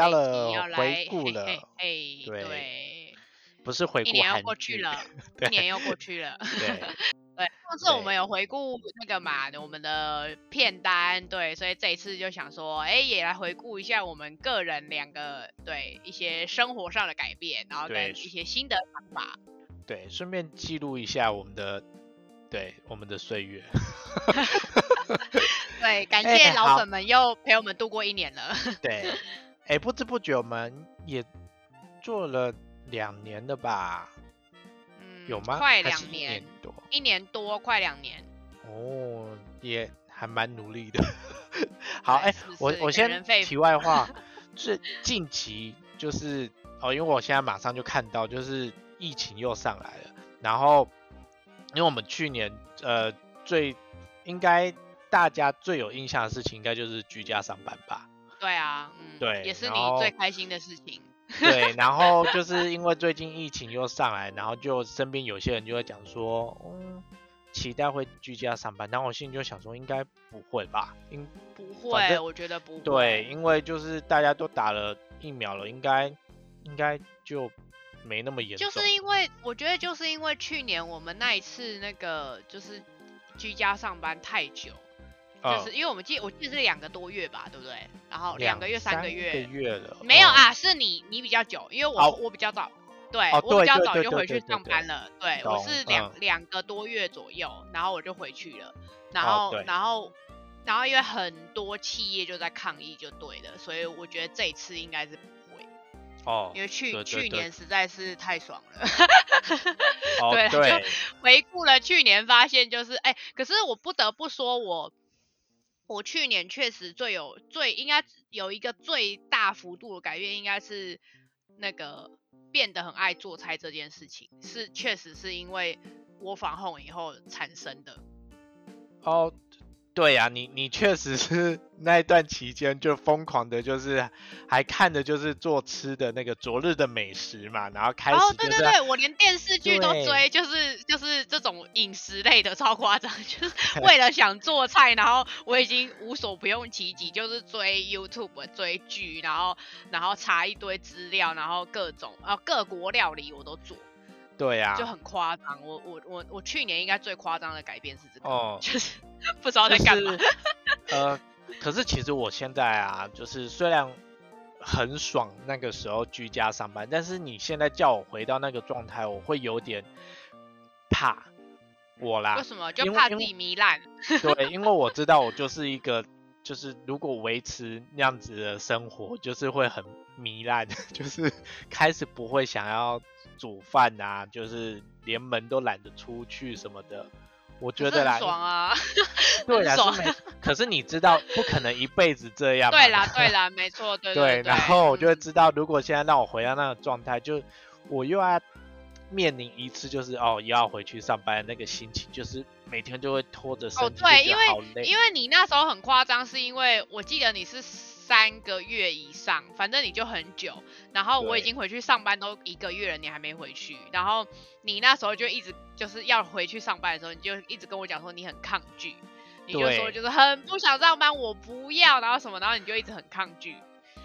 到这一集要了回来顾了，嘿嘿嘿对对，不是回顾一年又过去了，对一年又过去了。对 对，上次我们有回顾那个嘛，我们的片单，对，所以这一次就想说，哎，也来回顾一下我们个人两个对一些生活上的改变，然后跟对一些新的想法。对，顺便记录一下我们的对我们的岁月。对，感谢老粉们又陪我们度过一年了。对，哎，不知不觉我们也做了两年了吧？嗯，有吗？快还是一两年，多。一年多，快两年。哦，也还蛮努力的。好，哎、是是我我先题外话，是近期就是哦，因为我现在马上就看到，就是疫情又上来了，然后因为我们去年呃最应该大家最有印象的事情，应该就是居家上班吧。对啊，嗯，对也是你最开心的事情。对，然后就 是因为最近疫情又上来，然后就身边有些人就会讲说，嗯，期待会居家上班，然后我心里就想说，应该不会吧？应不会，我觉得不会。对，因为就是大家都打了疫苗了，应该应该就没那么严重。就是因为我觉得就是因为去年我们那一次那个就是居家上班太久，嗯就是因为我们记我记得是两个多月吧，对不对？然后两个月、三三个月，月了，哦没有啊，是你你比较久，因为我、哦。我比较早，对、哦我比较早就回去上班了，对我是两、嗯。两个多月左右，然后我就回去了，然后、然后然后因为很多企业就在抗议，就对了，所以我觉得这一次应该是不会，哦因为去去年。实在是太爽了。哦 对对。回顾了去年，发现就是哎、可是我不得不说我，我去年确实最有最应该有一个最大幅度的改变，应该是那个变得很爱做菜这件事情，是确实是因为我防控以后产生的。哦。对呀、你你确实是 那一段期间就疯狂的，就是还看的就是做吃的那个昨日的美食嘛，然后开始哦，就是对对对，我连电视剧都追，就是就是这种饮食类的，超夸张，就是 为了想做菜，然后我已经无所不用其极，就是追 YouTube 追剧，然后然后查一堆资料，然后各种啊各国料理我都做，对呀、就很夸张。我我我我去年应该最夸张的改变是这个，哦，就是 不知道在干嘛。就是呃，可是其实我现在啊，就是虽然很爽那个时候居家上班，但是你现在叫我回到那个状态，我会有点怕我啦为。什么？就怕自己糜烂。对，因为我知道我就是一个，就是如果维持那样子的生活，就是会很糜烂，就是开始不会想要煮饭啊，就是连门都懒得出去什么的。我觉得啦，爽啊！对啦，爽是没，可是你知道不可能一辈子这样。对啦 对啦，没错，对对，对。然后我就会嗯知道，如果现在让我回到那个状态，就我又要面临一次，就是哦，又要回去上班的那个心情，就是每天就会拖着身哦，体，对，因为。因为你那时候很夸张，是因为我记得你是三个月以上，反正你就很久。然后我已经回去上班都一个月了，你还没回去。然后你那时候就一直就是要回去上班的时候，你就一直跟我讲说你很抗拒，你就说就是很不想上班，我不要，然后什么，然后你就一直很抗拒。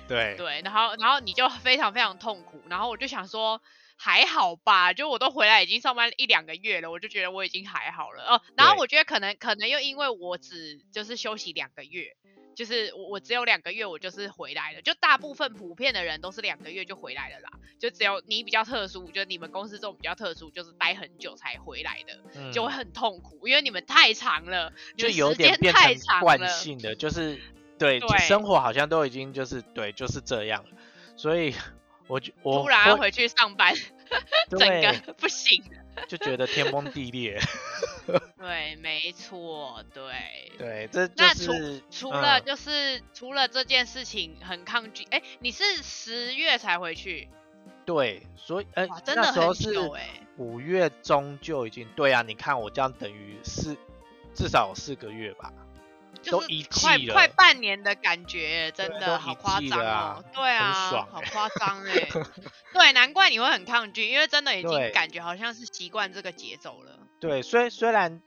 对对，然后然后你就非常非常痛苦，然后我就想说还好吧，就我都回来已经上班一两个月了，我就觉得我已经还好了哦。然后我觉得可能可能又因为我只就是休息两个月，就是我我只有两个月我就是回来了，就大部分普遍的人都是两个月就回来了啦，就只有你比较特殊，就你们公司这种比较特殊，就是待很久才回来的，嗯就会很痛苦，因为你们太长了，就时有点变间太成惯长了。性的，就是 对生活好像都已经就是对就是这样了，所以 我就我突然要回去上班，整个不行。就觉得天崩地裂。对，没错，对。对，这就那除除了嗯就是、除了这件事情很抗拒，哎，你是十月才回去，对，所以呃，真的那时候很是久哎。五月中就已经对啊，你看我这样等于四至少有四个月吧，都就是一快快半年的感觉，真的好夸张哦。对啊，欸好夸张哎。对，难怪你会很抗拒，因为真的已经感觉好像是习惯这个节奏了。对，虽虽然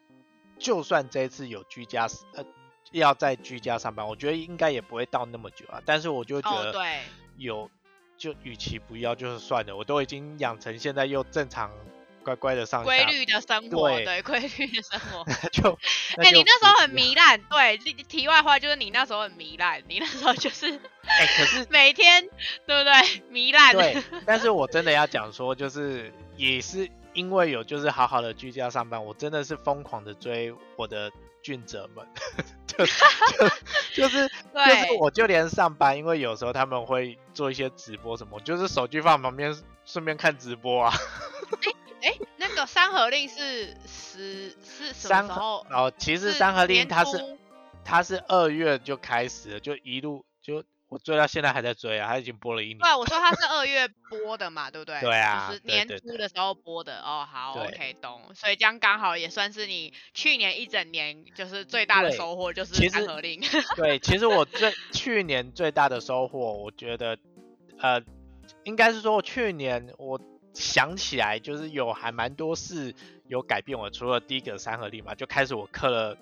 就算这一次有居家呃要在居家上班，我觉得应该也不会到那么久啊，但是我就觉哦，得对，有就与其不要就是算了，我都已经养成现在又正常乖乖的上下，规律的生活，对对，规律的生活。就 哎、你那时候很。糜烂，对，题题外话就是你那时候很糜烂，你那时候就是哎、可是 每天，对不对？糜烂，对，但是我真的要讲说，就是也是因为有就是好好的居家上班，我真的是疯狂的追我的俊者们，就是就是对我就连上班，因为有时候他们会做一些直播什么，就是手机放旁边顺便看直播啊。哎、那个三合令是十是什么时候？哦，其实是三合令它是初它是二月就开始了，就一路就我追到现在还在追啊，它已经播了一年。对，我说它是 二月播的嘛，对不对？对啊就是年初的时候播的。哦，好，OK，懂。所以这样刚好也算是你去年一整年就是最大的收获，就是三合令。对，其实我最去年最大的收获，我觉得，呃，应该是说我去年我想起来，就是有还蛮多事有改变我。除了第一个三合力嘛，就开始我刻了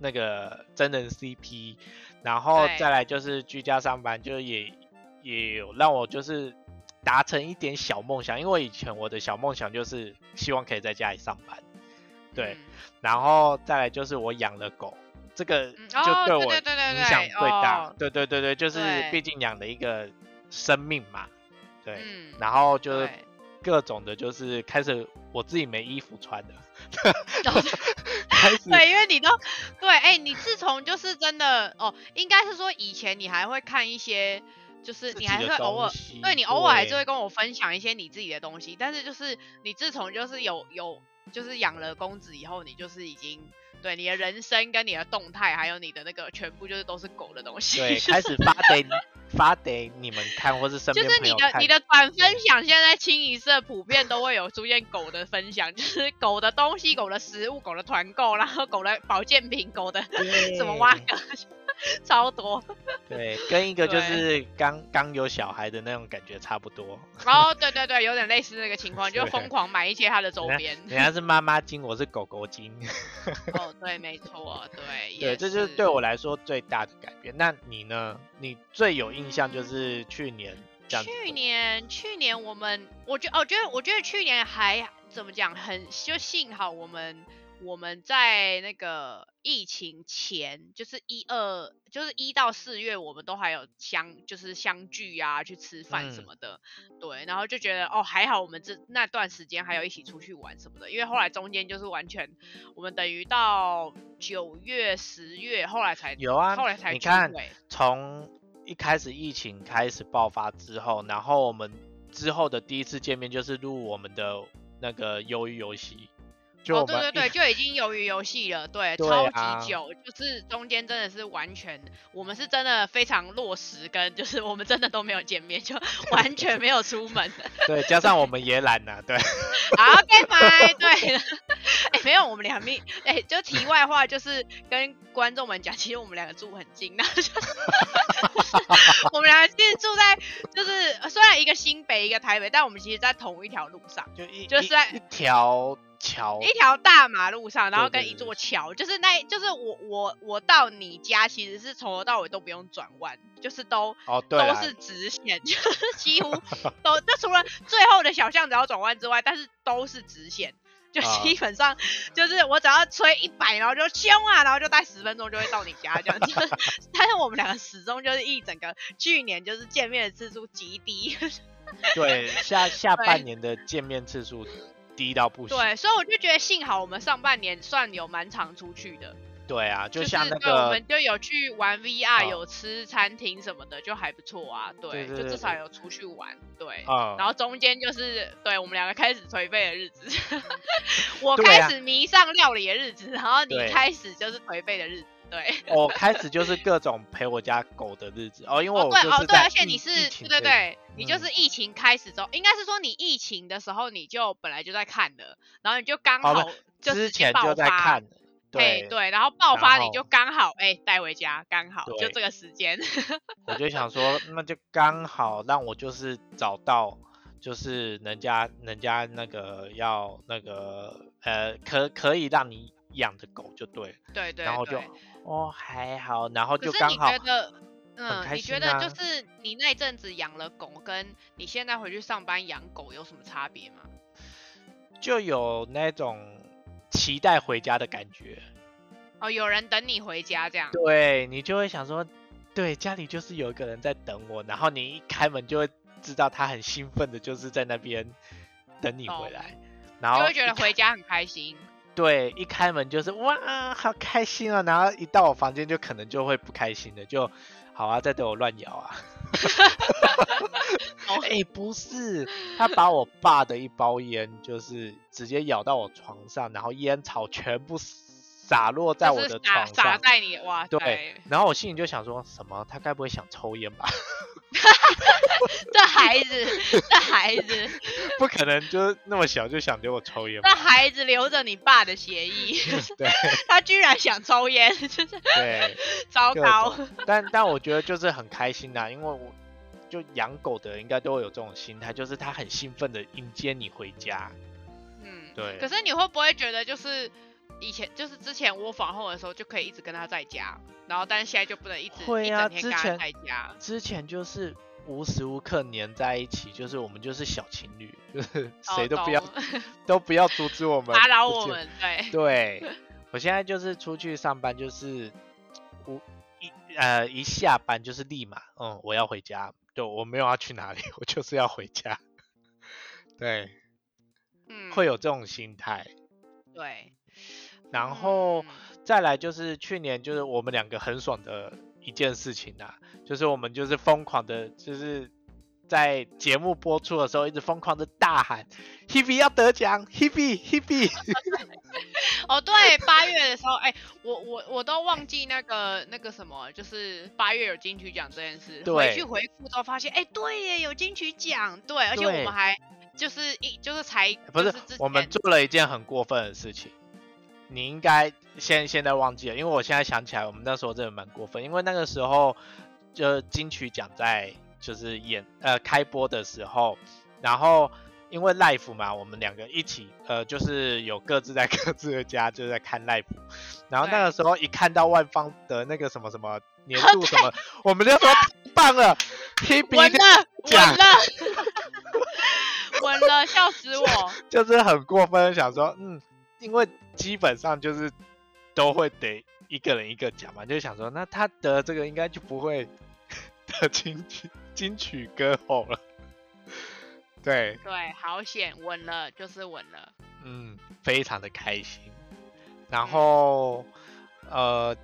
那个真人 CP，然后再来就是居家上班，就是也也有让我就是达成一点小梦想，因为以前我的小梦想就是希望可以在家里上班，对，嗯然后再来就是我养了狗，这个嗯就哦对对我影响最大。哦对对对对，就是毕竟养了一个生命嘛，对。嗯，然后就是对各种的，就是开始我自己没衣服穿了，哦 开始对，因为你都对，哎、你自从就是真的哦，应该是说以前你还会看一些，就是你还会偶尔对你偶尔还是。会跟我分享一些你自己的东西，但是就是你自从就是有有就是养了公子以后，你就是已经对你的人生跟你的动态，还有你的那个全部就是都是狗的东西，对 开始发给发给你们看，或是身就是你。的你的。短分享，现在清一色普遍都会有出现狗的分享，就是狗的东西、狗的食物、狗的团购，然后狗的保健品、狗的什么挖对哥，超多。对，跟一个就是刚刚有小孩的那种感觉差不多。哦对对对，有点类似那个情况，就疯狂买一些他的周边。人家是妈妈精，我是狗狗精。哦，对，没错，对，对，这就是对我来说最大的改变。那你呢？你最有印象就是去年去年，去年我们，我觉，哦我觉得，我觉得去年还怎么讲，很就幸好我们我们在那个疫情前，就是一二，就是一到四月，我们都还有相，就是相聚啊，去吃饭什嗯。么的，对，然后就觉得哦，还好我们这那段时间还有一起出去玩什么的，因为后来中间就是完全，我们等于到九月、十月，后来才有啊后来才聚你看从一开始疫情开始爆发之后，然后我们之后的第一次见面就是录我们的那个鱿鱼游戏，就哦，对对对，就已经鱿鱼游戏了，对，对超啊级久，就是中间真的是完全，我们是真的非常落实，跟就是我们真的都没有见面，就 完全没有出门。对，加上我们也懒了，对，好，OK，拜，对，哎、没有，我们俩没，哎、就题外话，就是跟观众们讲，其实我们两个住很近，然后就是我们两个其实住在，就是虽然一个新北，一个台北，但我们其实在同一条路上。就一就是在一一条桥，一条大马路上，然后跟一座桥，就是那，就是我我我到你家其实是从头到尾都不用转弯，就是都哦，对都是直线，就是几乎都，就除了最后的小巷子要转弯之外，但是都是直线。就啊基本上就是我只要吹一百，然后就凶啊，然后就待十分钟就会到你家这样子。但是我们两个始终就是一整个去年就是见面的次数极低，对，下下半年的见面次数低到不行。对，所以我就觉得幸好我们上半年算有蛮常出去的。对啊，就像那对，我们就有去玩 VR，、哦有吃餐厅什么的，就还不错啊。对，就至少有出去玩。对，嗯，然后中间就是对我们两个开始颓废的日子，我开始迷上料理的日子，然后你开始就是颓废的日子。对，我开始就是各种陪我家狗的日子哦，因为哦对哦对，而且你是对对对，你就嗯是疫情开始之后，应该是说你疫情的时候你就本来就在看的，然后你就刚好之前就在看，嘿，对，对，然后爆发你就刚好哎带回家，刚好就这个时间。我就想说，那就刚好让我就是找到，就是人家人家那个要那个呃，可可以让你养的狗就对了，对对然后就对。哦还好，然后就是刚好你觉得，嗯，开你觉得就是你那阵子养了狗，跟你现在回去上班养狗有什么差别吗？就有那种期待回家的感觉。哦，有人等你回家这样。对你就会想说，对，家里就是有一个人在等我，然后你一开门就会知道他很兴奋的，就是在那边等你回懂来，然后就会觉得回家很开心。对，一开门就是哇，好开心啊！然后一到我房间就可能就会不开心的，就好啊，再对我乱咬啊。哦 哎、不是，他把我爸的一包烟，就是直接咬到我床上，然后烟草全部洒落在我的床上。撒在你哇，对，然后我心里就想说什么？他该不会想抽烟吧？这孩子，这孩子，不可能，就是那么小就想给我抽烟吧这？孩子留着你爸的协议，对他居然想抽烟，真是对，糟糕。但但我觉得就是很开心啊、因为我就养狗的人应该都会有这种心态，就是他很兴奋的迎接你回家。嗯，对可是你会不会觉得就是？以前就是之前窝房后的时候就可以一直跟他在家，然后但是现在就不能一直一会啊之前在家。之前就是无时无刻黏在一起，就是我们就是小情侣，就是哦谁都不要、懂 都不要阻止我们打扰我们，对，对，我现在就是出去上班，就是我一呃一下班就是立马，嗯，我要回家，对我没有要去哪里，我就是要回家。对，嗯，会有这种心态。对，然后嗯再来就是去年就是我们两个很爽的一件事情啊，就是我们就是疯狂的，就是在节目播出的时候一直疯狂的大喊 “Hebe 要得奖，Hebe Hebe”。哦，对，八月的时候，哎、我我我都忘记那个那个什么，就是八月有金曲奖这件事。对回去回顾之后发现，哎、对耶，有金曲奖，对，而且我们还就是一就是才不是我们做了一件很过分的事情，你应该现现在忘记了，因为我现在想起来，我们那时候真的蛮过分，因为那个时候就金曲奖在就是演呃开播的时候，然后因为 live 嘛，我们两个一起呃就是有各自在各自的家就是在看 live，然后那个时候一看到万方的那个什么什么年度什么，我们就说太棒了，Hebe 稳了，奖稳了，稳了，笑死我！就是很过分，想说，嗯，因为基本上就是都会得一个人一个奖嘛，就想说，那他得这个应该就不会 得金曲金曲歌后了。对，对，好险，稳了，就是稳了。嗯，非常的开心。然后，呃，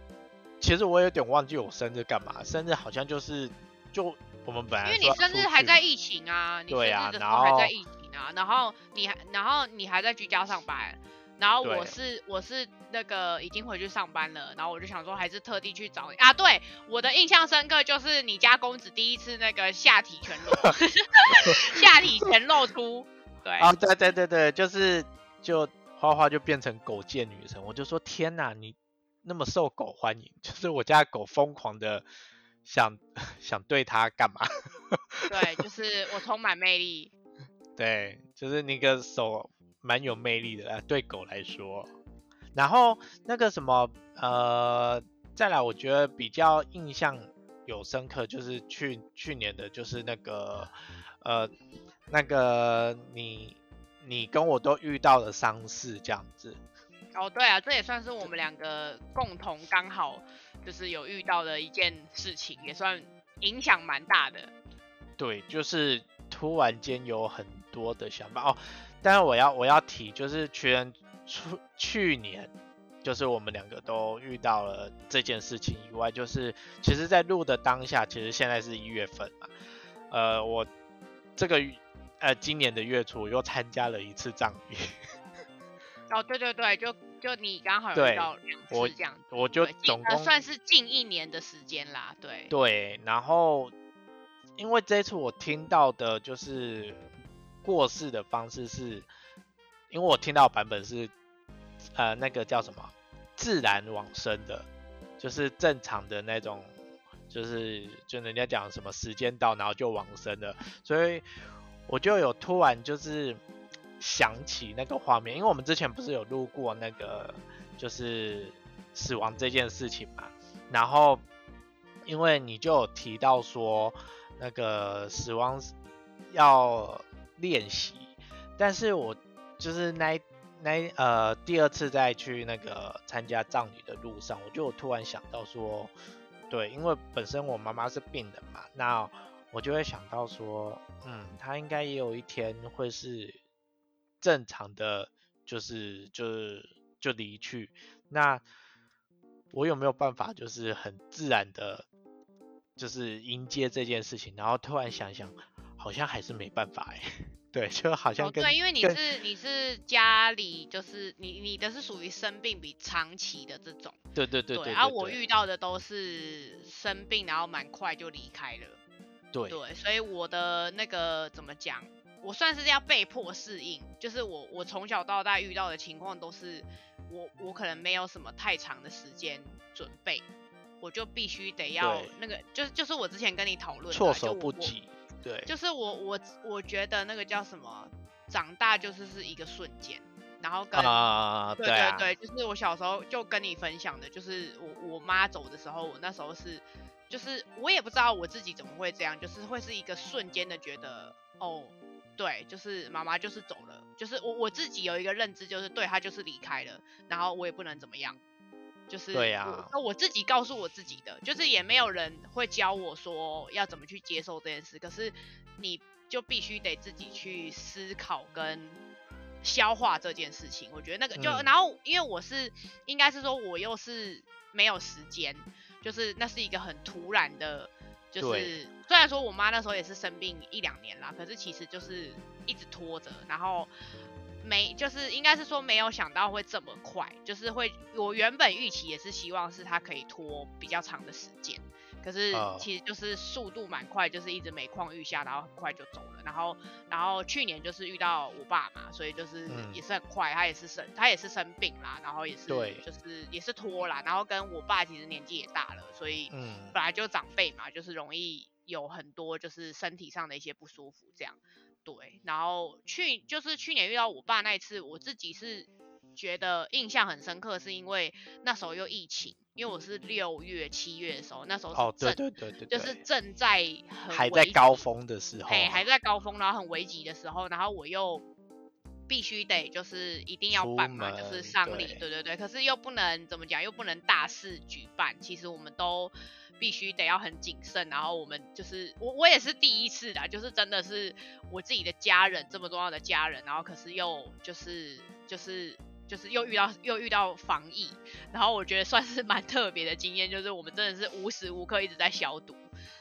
其实我有点忘记我生日干嘛，生日好像就是就我们本来因为你生日还在疫情啊，你生对日的时啊然后候还在疫情啊，然后你还然后你还在居家上班，然后我是我是那个已经回去上班了，然后我就想说还是特地去找你啊，对，我的印象深刻就是你家公子第一次那个下体全露，下体全露出，对，啊，对对对对，就是就花花就变成狗界女神，我就说天哪，你那么受狗欢迎，就是我家的狗疯狂的想 想对它干嘛？对，就是我充满魅力，对，就是那个手蛮有魅力的，啊对狗来说。然后那个什么，呃，再来，我觉得比较印象有深刻，就是去去年的，就是那个，呃，那个你你跟我都遇到了丧事这样子。哦，对啊，这也算是我们两个共同刚好就是有遇到的一件事情，也算影响蛮大的。对，就是突然间有很多的想法哦。但是我要我要提，就是去年去去年，就是我们两个都遇到了这件事情以外，就是其实在录的当下，其实现在是一月份嘛，呃，我这个月呃今年的月初又参加了一次葬礼，哦，对对对，就就你刚好有遇到两次这样子，我就总共呃算是近一年的时间啦，对。对，然后因为这一次我听到的就是过世的方式是，因为我听到版本是呃那个叫什么自然往生的，就是正常的那种，就是就人家讲什么时间到然后就往生了，所以我就有突然就是想起那个画面，因为我们之前不是有录过那个就是死亡这件事情嘛，然后因为你就有提到说那个死亡要练习，但是我就是那那呃第二次再去那个参加葬礼的路上，我就突然想到说，对，因为本身我妈妈是病人嘛，那我就会想到说，嗯，她应该也有一天会是正常的，就是就是就离去，那我有没有办法就是很自然的，就是迎接这件事情？然后突然想想，好像还是没办法哎。对，就好像哦，对，因为你是你是家里就是你你的是属于生病比长期的这种，对对对对，然后我遇到的都是生病然后蛮快就离开了，对对，所以我的那个怎么讲，我算是要被迫适应，就是我我从小到大遇到的情况都是我我可能没有什么太长的时间准备，我就必须得要那个，就是就是我之前跟你讨论措手不及。对，就是我我我觉得那个叫什么，长大就是是一个瞬间，然后跟啊，对对对，就是我小时候就跟你分享的，就是我我妈走的时候，我那时候是，就是我也不知道我自己怎么会这样，就是会是一个瞬间的觉得，哦，对，就是妈妈就是走了，就是我我自己有一个认知，就是对她就是离开了，然后我也不能怎么样。就是对呀，那我自己告诉我自己的，就是也没有人会教我说要怎么去接受这件事，可是你就必须得自己去思考跟消化这件事情。我觉得那个就，然后因为我是应该是说我又是没有时间，就是那是一个很突然的，就是虽然说我妈那时候也是生病一两年啦，可是其实就是一直拖着，然后。没，就是应该是说没有想到会这么快，就是会，我原本预期也是希望是它可以拖比较长的时间，可是其实就是速度蛮快，就是一直每况愈下，然后很快就走了。然后，然后去年就是遇到我爸嘛，所以就是也是很快，他也是生，他也是生病啦，然后也是，就是也是拖啦。然后跟我爸其实年纪也大了，所以本来就长辈嘛，就是容易有很多就是身体上的一些不舒服这样。对，然后去就是去年遇到我爸那一次，我自己是觉得印象很深刻，是因为那时候又疫情，因为我是六月七月的时候，那时候哦对对对对，就是正在还在高峰的时候，嘿，还在高峰，然后很危急的时候，然后我又必须得就是一定要办嘛，就是丧礼，对对对，可是又不能怎么讲，又不能大肆举办，其实我们都。必须得要很谨慎，然后我们就是我我也是第一次的，就是真的是我自己的家人这么重要的家人，然后可是又就是就是就是又遇到又遇到防疫，然后我觉得算是蛮特别的经验，就是我们真的是无时无刻一直在消毒，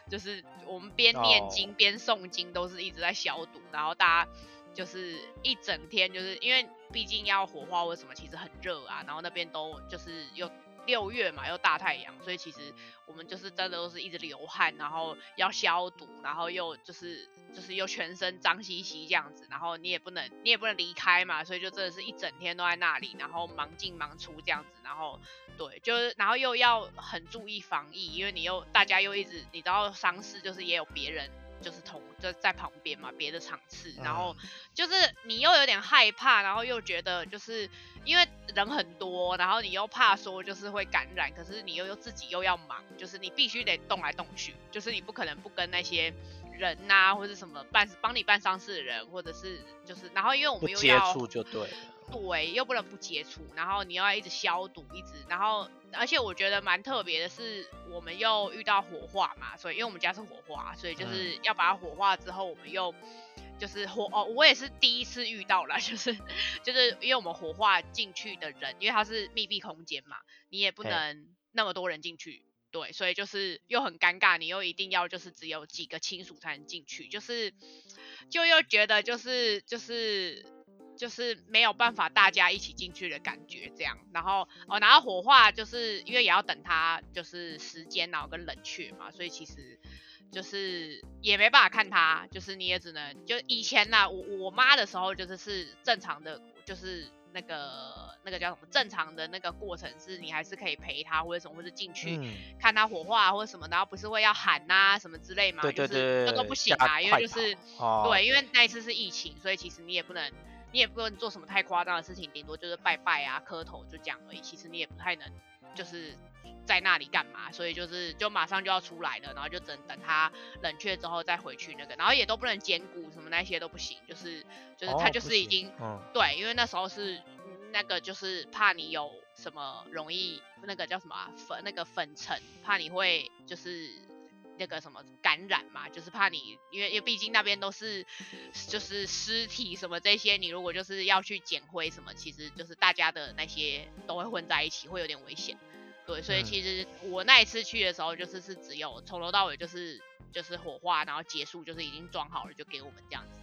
就是我们边念经边诵经都是一直在消毒，然后大家就是一整天就是因为毕竟要火化或什么，其实很热啊，然后那边都就是又。六月嘛，又大太阳，所以其实我们就是真的都是一直流汗，然后要消毒，然后又就是就是又全身脏兮兮这样子，然后你也不能你也不能离开嘛，所以就真的是一整天都在那里，然后忙进忙出这样子，然后对，就是然后又要很注意防疫，因为你又大家又一直你知道丧事就是也有别人。就是同就在旁边嘛，别的场次，然后就是你又有点害怕，然后又觉得就是因为人很多，然后你又怕说就是会感染，可是你又又自己又要忙，就是你必须得动来动去，就是你不可能不跟那些人呐或者什么办帮你办丧事的人，或者是就是然后因为我们又要接触就对了。对，又不能不接触，然后你要一直消毒，一直，然后，而且我觉得蛮特别的是，我们又遇到火化嘛，所以因为我们家是火化，所以就是要把它火化之后，我们又就是火哦，我也是第一次遇到了，就是就是因为我们火化进去的人，因为它是密闭空间嘛，你也不能那么多人进去，对，所以就是又很尴尬，你又一定要就是只有几个亲属才能进去，就是就又觉得就是就是。就是没有办法大家一起进去的感觉，这样，然后哦，然后火化就是因为也要等它就是时间，然后跟冷却嘛，所以其实就是也没办法看它，就是你也只能就以前呐，我我妈的时候就是是正常的，就是那个那个叫什么正常的那个过程是，你还是可以陪他或者什么，或者进去看他火化或者什么，然后不是会要喊呐什么之类嘛，就是那都不行啊，因为就是对，因为那一次是疫情，所以其实你也不能。你也不能做什么太夸张的事情，顶多就是拜拜啊、磕头就这样而已。其实你也不太能，就是在那里干嘛，所以就是就马上就要出来了，然后就等等它冷却之后再回去那个，然后也都不能兼顾什么那些都不行，就是就是它就是已经对，因为那时候是那个就是怕你有什么容易那个叫什么粉那个粉尘，怕你会就是。那个什么感染嘛，就是怕你，因为因为毕竟那边都是就是尸体什么这些，你如果就是要去捡灰什么，其实就是大家的那些都会混在一起，会有点危险。对，所以其实我那一次去的时候，就是是只有从头到尾就是就是火化，然后结束就是已经装好了就给我们这样子。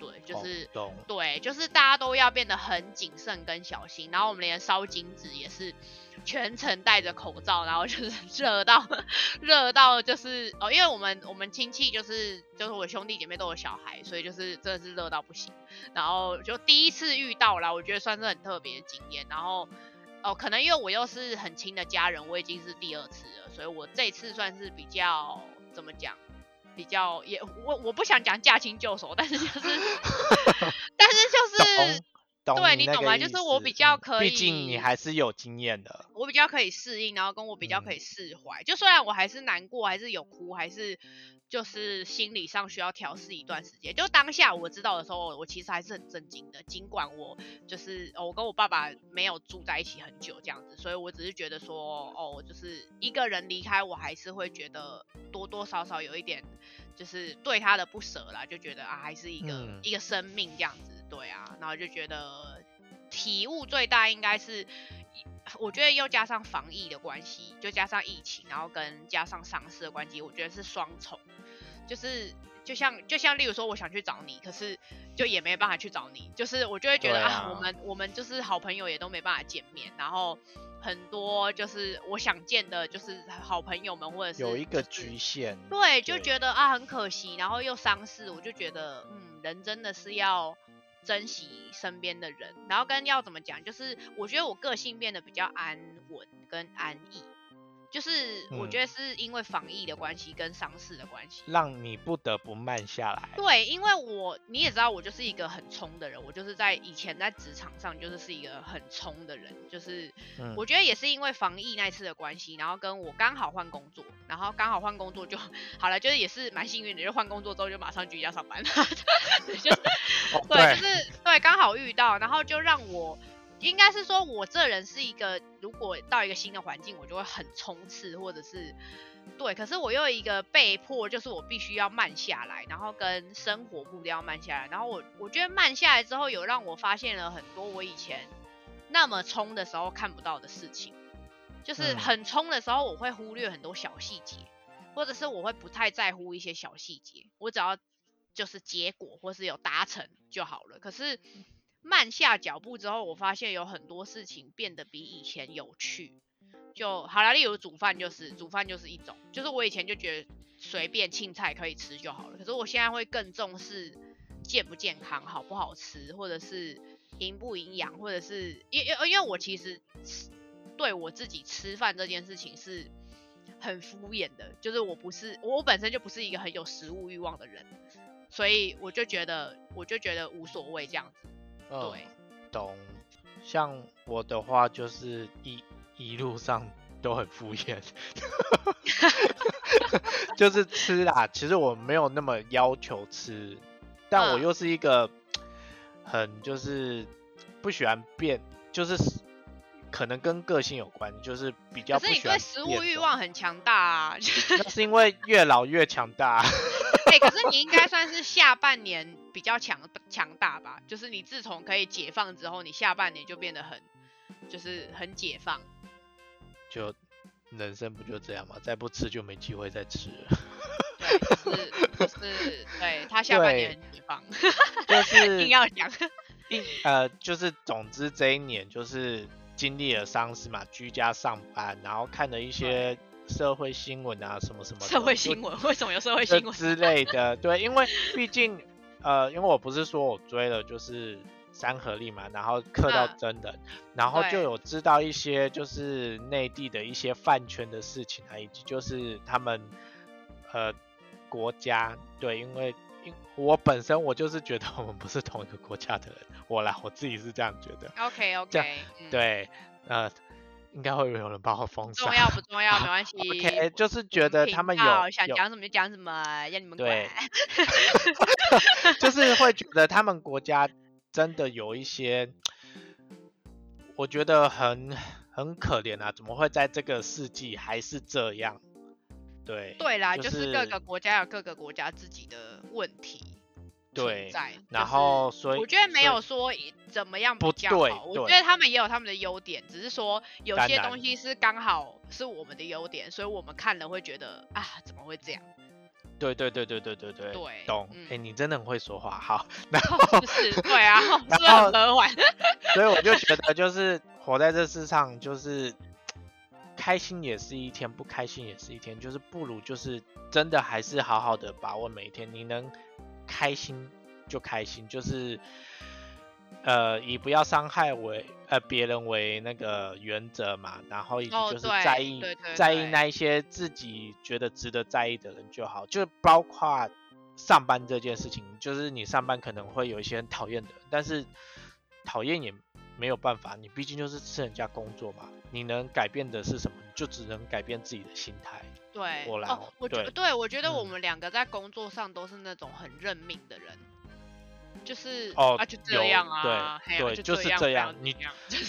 对，就是对，就是大家都要变得很谨慎跟小心，然后我们连烧金纸也是。全程戴着口罩，然后就是 热到热到就是哦，因为我们我们亲戚就是就是我兄弟姐妹都有小孩，所以就是真的是热到不行。然后就第一次遇到了，我觉得算是很特别的经验。然后哦，可能因为我又是很亲的家人，我已经是第二次了，所以我这次算是比较怎么讲，比较也我我不想讲驾轻就熟，但是就是 但是就是。对你懂吗？就是我比较可以，毕竟你还是有经验的。我比较可以适应，然后跟我比较可以释怀。就虽然我还是难过，还是有哭，还是就是心理上需要调试一段时间。就当下我知道的时候，我其实还是很震惊的。尽管我就是我跟我爸爸没有住在一起很久这样子，所以我只是觉得说，哦，就是一个人离开，我还是会觉得多多少少有一点就是对他的不舍啦，就觉得啊，还是一个一个生命这样子。对啊，然后就觉得体悟最大应该是，我觉得又加上防疫的关系，就加上疫情，然后跟加上上市的关系，我觉得是双重。就是就像就像例如说，我想去找你，可是就也没办法去找你，就是我就会觉得啊，我们我们就是好朋友也都没办法见面，然后很多就是我想见的，就是好朋友们或者是有一个局限，对，就觉得啊很可惜，然后又丧事，我就觉得嗯，人真的是要。珍惜身边的人，然后跟要怎么讲，就是我觉得我个性变得比较安稳跟安逸。就是我觉得是因为防疫的关系跟丧事的关系，让你不得不慢下来。对，因为我你也知道，我就是一个很冲的人，我就是在以前在职场上就是是一个很冲的人，就是我觉得也是因为防疫那次的关系，然后跟我刚好换工作，然后刚好换工作就好了，就是也是蛮幸运的，就换工作之后就马上居家上班了，对，就是对，刚好遇到，然后就让我。应该是说，我这人是一个，如果到一个新的环境，我就会很冲刺，或者是对。可是我又一个被迫，就是我必须要慢下来，然后跟生活步调慢下来。然后我我觉得慢下来之后，有让我发现了很多我以前那么冲的时候看不到的事情。就是很冲的时候，我会忽略很多小细节，或者是我会不太在乎一些小细节，我只要就是结果或是有达成就好了。可是。慢下脚步之后，我发现有很多事情变得比以前有趣，就好了。例如煮饭，就是煮饭就是一种，就是我以前就觉得随便青菜可以吃就好了，可是我现在会更重视健不健康、好不好吃，或者是营不营养，或者是因因因为我其实对我自己吃饭这件事情是很敷衍的，就是我不是我本身就不是一个很有食物欲望的人，所以我就觉得我就觉得无所谓这样子。对，懂。像我的话，就是一一路上都很敷衍，就是吃啦。其实我没有那么要求吃，但我又是一个很就是不喜欢变，就是可能跟个性有关，就是比较。可是你对食物欲望很强大啊！那是因为越老越强大。哎，可是你应该算是下半年比较强强大吧？就是你自从可以解放之后，你下半年就变得很，就是很解放。就人生不就这样吗？再不吃就没机会再吃了。对，就是，对他下半年很解放，就是 硬要讲。硬呃，就是总之这一年就是经历了丧事嘛，居家上班，然后看了一些。社会新闻啊，什么什么社会新闻？为什么有社会新闻之类的？对，因为毕竟，呃，因为我不是说我追了就是三合力嘛，然后刻到真人，然后就有知道一些就是内地的一些饭圈的事情啊，以及就是他们呃国家对，因为因我本身我就是觉得我们不是同一个国家的人，我啦，我自己是这样觉得。OK OK，对，呃。应该会有人把我封杀。重要不重要没关 系。OK，就是觉得他们有想讲什么就讲什么，要你们对管。就是会觉得他们国家真的有一些，我觉得很很可怜啊，怎么会在这个世纪还是这样？对对啦，就就是各个国家有各个国家自己的问题存对在。然后所以我觉得没有说怎么样不比较对好，我觉得他们也有他们的优点，只是说有些东西是刚好是我们的优点，所以我们看了会觉得啊，怎么会这样？对对对对对对对，对懂。嗯哎、你真的很会说话，好，然哦后是是，对啊，然后很和缓？所以我就觉得 就是活在这世上，就是开心也是一天，不开心也是一天，就是不如就是真的还是好好的把握每一天，你能开心就开心，就是呃以不要伤害为呃别人为那个原则嘛，然后以及哦就是在意、在意那一些自己觉得值得在意的人就好，就包括上班这件事情，就是你上班可能会有一些很讨厌的人，但是讨厌也没有办法，你毕竟就是吃人家工作嘛，你能改变的是什么？你就只能改变自己的心态。对，我来哦，我觉对对，我觉得我嗯们两个在工作上都是那种很认命的人，就是哦啊就这样啊，对就就是这这样样你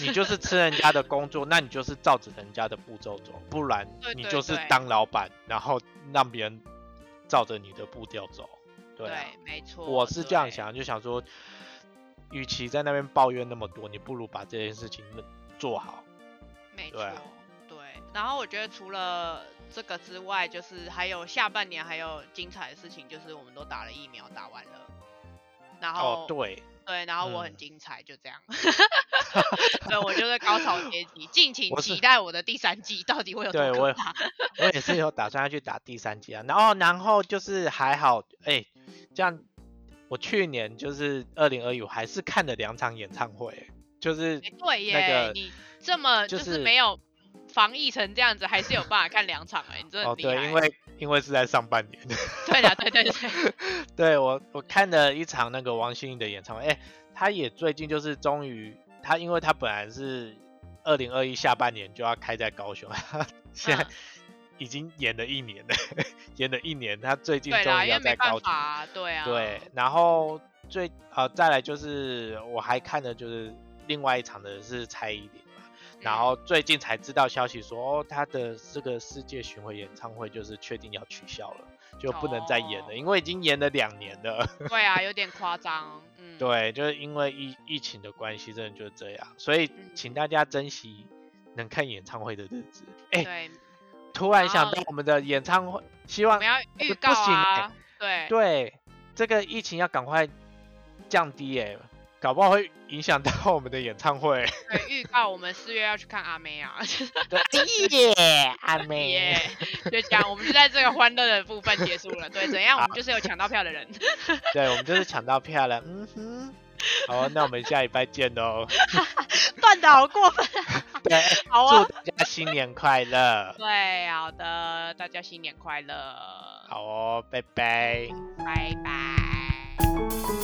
你就是吃人家的工作，那你就是照着人家的步骤走，不然你就是当老板，然后让别人照着你的步调走。对啊，对，没错，我是这样，想，就想说，与其在那边抱怨那么多，你不如把这件事情做好。没错对啊，对。然后我觉得除了这个之外，就是还有下半年还有精彩的事情，就是我们都打了疫苗，打完了，然后哦，对，对，然后我很嗯。精彩，就这样。对，我就是高潮阶级，敬请期待我的第三季到底会有多对 我也是有打算要去打第三季啊，然后然后就是还好，哎、这样我去年就是二零二一，我还是看了两场演唱会，就是哎对耶，那个你这么就就是没有防疫成这样子，还是有办法看两场哎，你真的哦。对，因为因为是在上半年，对啦，对对对，对 我我看了一场那个王心凌的演唱会，哎、他也最近就是终于他，因为他本来是二零二一下半年就要开在高雄，他 现在嗯。已经演了一年了，演了一年，他最近，终于要在高雄。啊，对啊，对，然后最呃再来就是我还看的就是另外一场的是蔡依林。嘛，然嗯后最近才知道消息说哦，她的这个世界巡回演唱会就是确定要取消了，就不能再演了，哦因为已经演了两年了。对啊，有点夸张，嗯，对，就是因为疫疫情的关系，真的就是这样，所以嗯请大家珍惜能看演唱会的日子。哎，对，突然想到我们的演唱会，希望我们要预告不不行啊，对，对，这个疫情要赶快降低哎，搞不好会影响到我们的演唱会。对，预告我们四月要去看阿妹啊，对，耶，阿妹。耶，就这样，我们就在这个欢乐的部分结束了。对，怎样，我们就是有抢到票的人。对，我们就是抢到票了。嗯哼。好，那我们下礼拜见喽。断的好过分，对，好啊祝，大家新年快乐。对，好的，大家新年快乐，好哦，拜拜。拜拜。